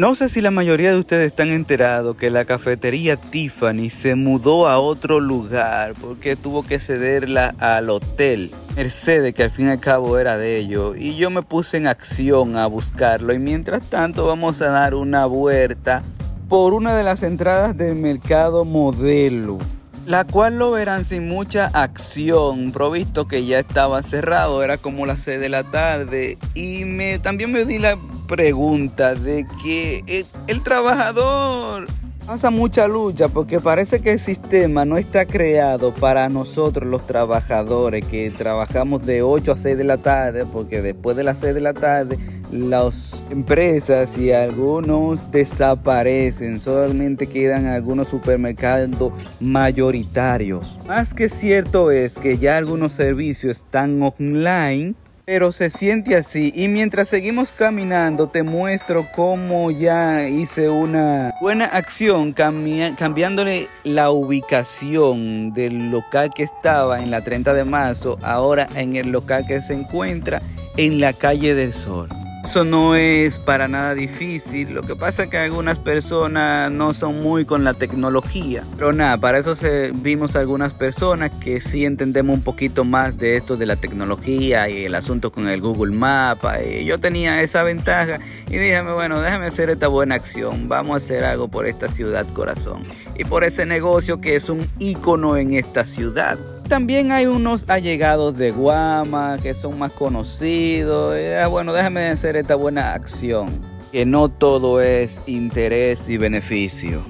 No sé si la mayoría de ustedes están enterados que la cafetería Tiffany se mudó a otro lugar porque tuvo que cederla al hotel Mercedes, que al fin y al cabo era de ellos. Y yo me puse en acción a buscarlo. Y mientras tanto vamos a dar una vuelta por una de las entradas del mercado modelo la cual lo verán sin mucha acción, provisto que ya estaba cerrado, era como las 6 de la tarde. Y me, también me di la pregunta de que el, el trabajador pasa mucha lucha porque parece que el sistema no está creado para nosotros los trabajadores que trabajamos de 8 a 6 de la tarde, porque después de las 6 de la tarde las empresas y algunos desaparecen, solamente quedan algunos supermercados mayoritarios. Más que cierto es que ya algunos servicios están online, pero se siente así. Y mientras seguimos caminando, te muestro cómo ya hice una buena acción cambiándole la ubicación del local que estaba en la 30 de marzo, ahora en el local que se encuentra en la calle del Sol. Eso no es para nada difícil. Lo que pasa es que algunas personas no son muy con la tecnología. Pero nada, para eso vimos algunas personas que sí entendemos un poquito más de esto de la tecnología y el asunto con el Google Maps. Y yo tenía esa ventaja y dije, bueno, déjame hacer esta buena acción. Vamos a hacer algo por esta ciudad corazón. Y por ese negocio que es un ícono en esta ciudad. También hay unos allegados de Guama que son más conocidos. Ah, bueno, déjame hacer esta buena acción. Que no todo es interés y beneficio.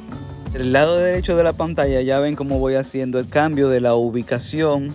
El lado derecho de la pantalla ya ven cómo voy haciendo el cambio de la ubicación.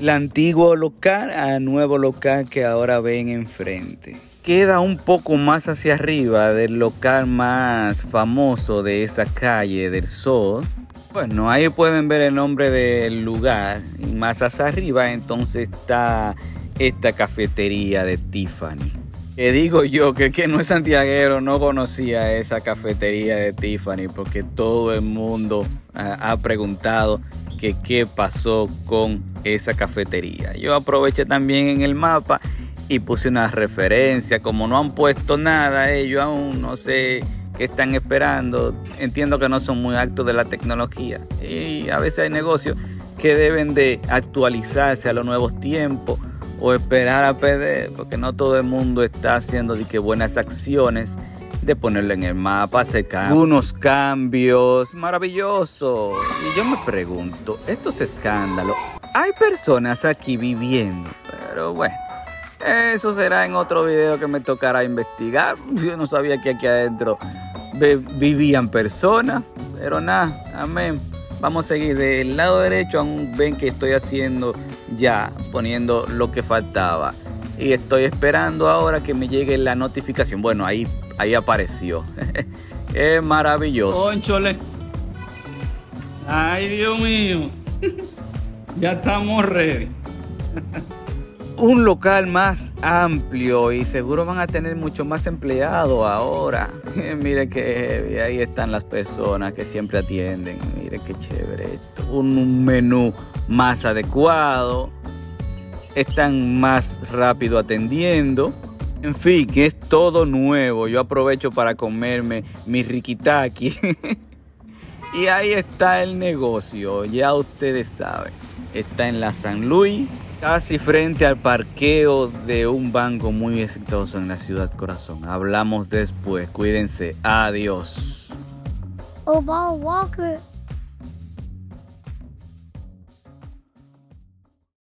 La antiguo local a nuevo local que ahora ven enfrente. Queda un poco más hacia arriba del local más famoso de esa calle del Sol bueno, ahí pueden ver el nombre del lugar. Y más hacia arriba entonces está esta cafetería de Tiffany. Que digo yo que que no es santiaguero no conocía esa cafetería de Tiffany porque todo el mundo ha preguntado que qué pasó con esa cafetería. Yo aproveché también en el mapa y puse una referencia. Como no han puesto nada, ellos aún no sé están esperando. Entiendo que no son muy actos de la tecnología y a veces hay negocios que deben de actualizarse a los nuevos tiempos o esperar a perder, porque no todo el mundo está haciendo de que buenas acciones de ponerlo en el mapa, hacer unos cambios maravillosos. Y yo me pregunto, estos escándalos, hay personas aquí viviendo, pero bueno. Eso será en otro video que me tocará investigar. Yo no sabía que aquí adentro vivían personas, pero nada, amén. Vamos a seguir del lado derecho, aún ven que estoy haciendo ya, poniendo lo que faltaba. Y estoy esperando ahora que me llegue la notificación. Bueno, ahí, ahí apareció. es maravilloso. Conchole. Ay, Dios mío. ya estamos ready. Un local más amplio y seguro van a tener mucho más empleados ahora. Mire que ahí están las personas que siempre atienden. Mire qué chévere esto. Un menú más adecuado. Están más rápido atendiendo. En fin, que es todo nuevo. Yo aprovecho para comerme mi rikitaki. y ahí está el negocio. Ya ustedes saben. Está en la San Luis Casi frente al parqueo de un banco muy exitoso en la ciudad corazón. Hablamos después. Cuídense. Adiós. Walker.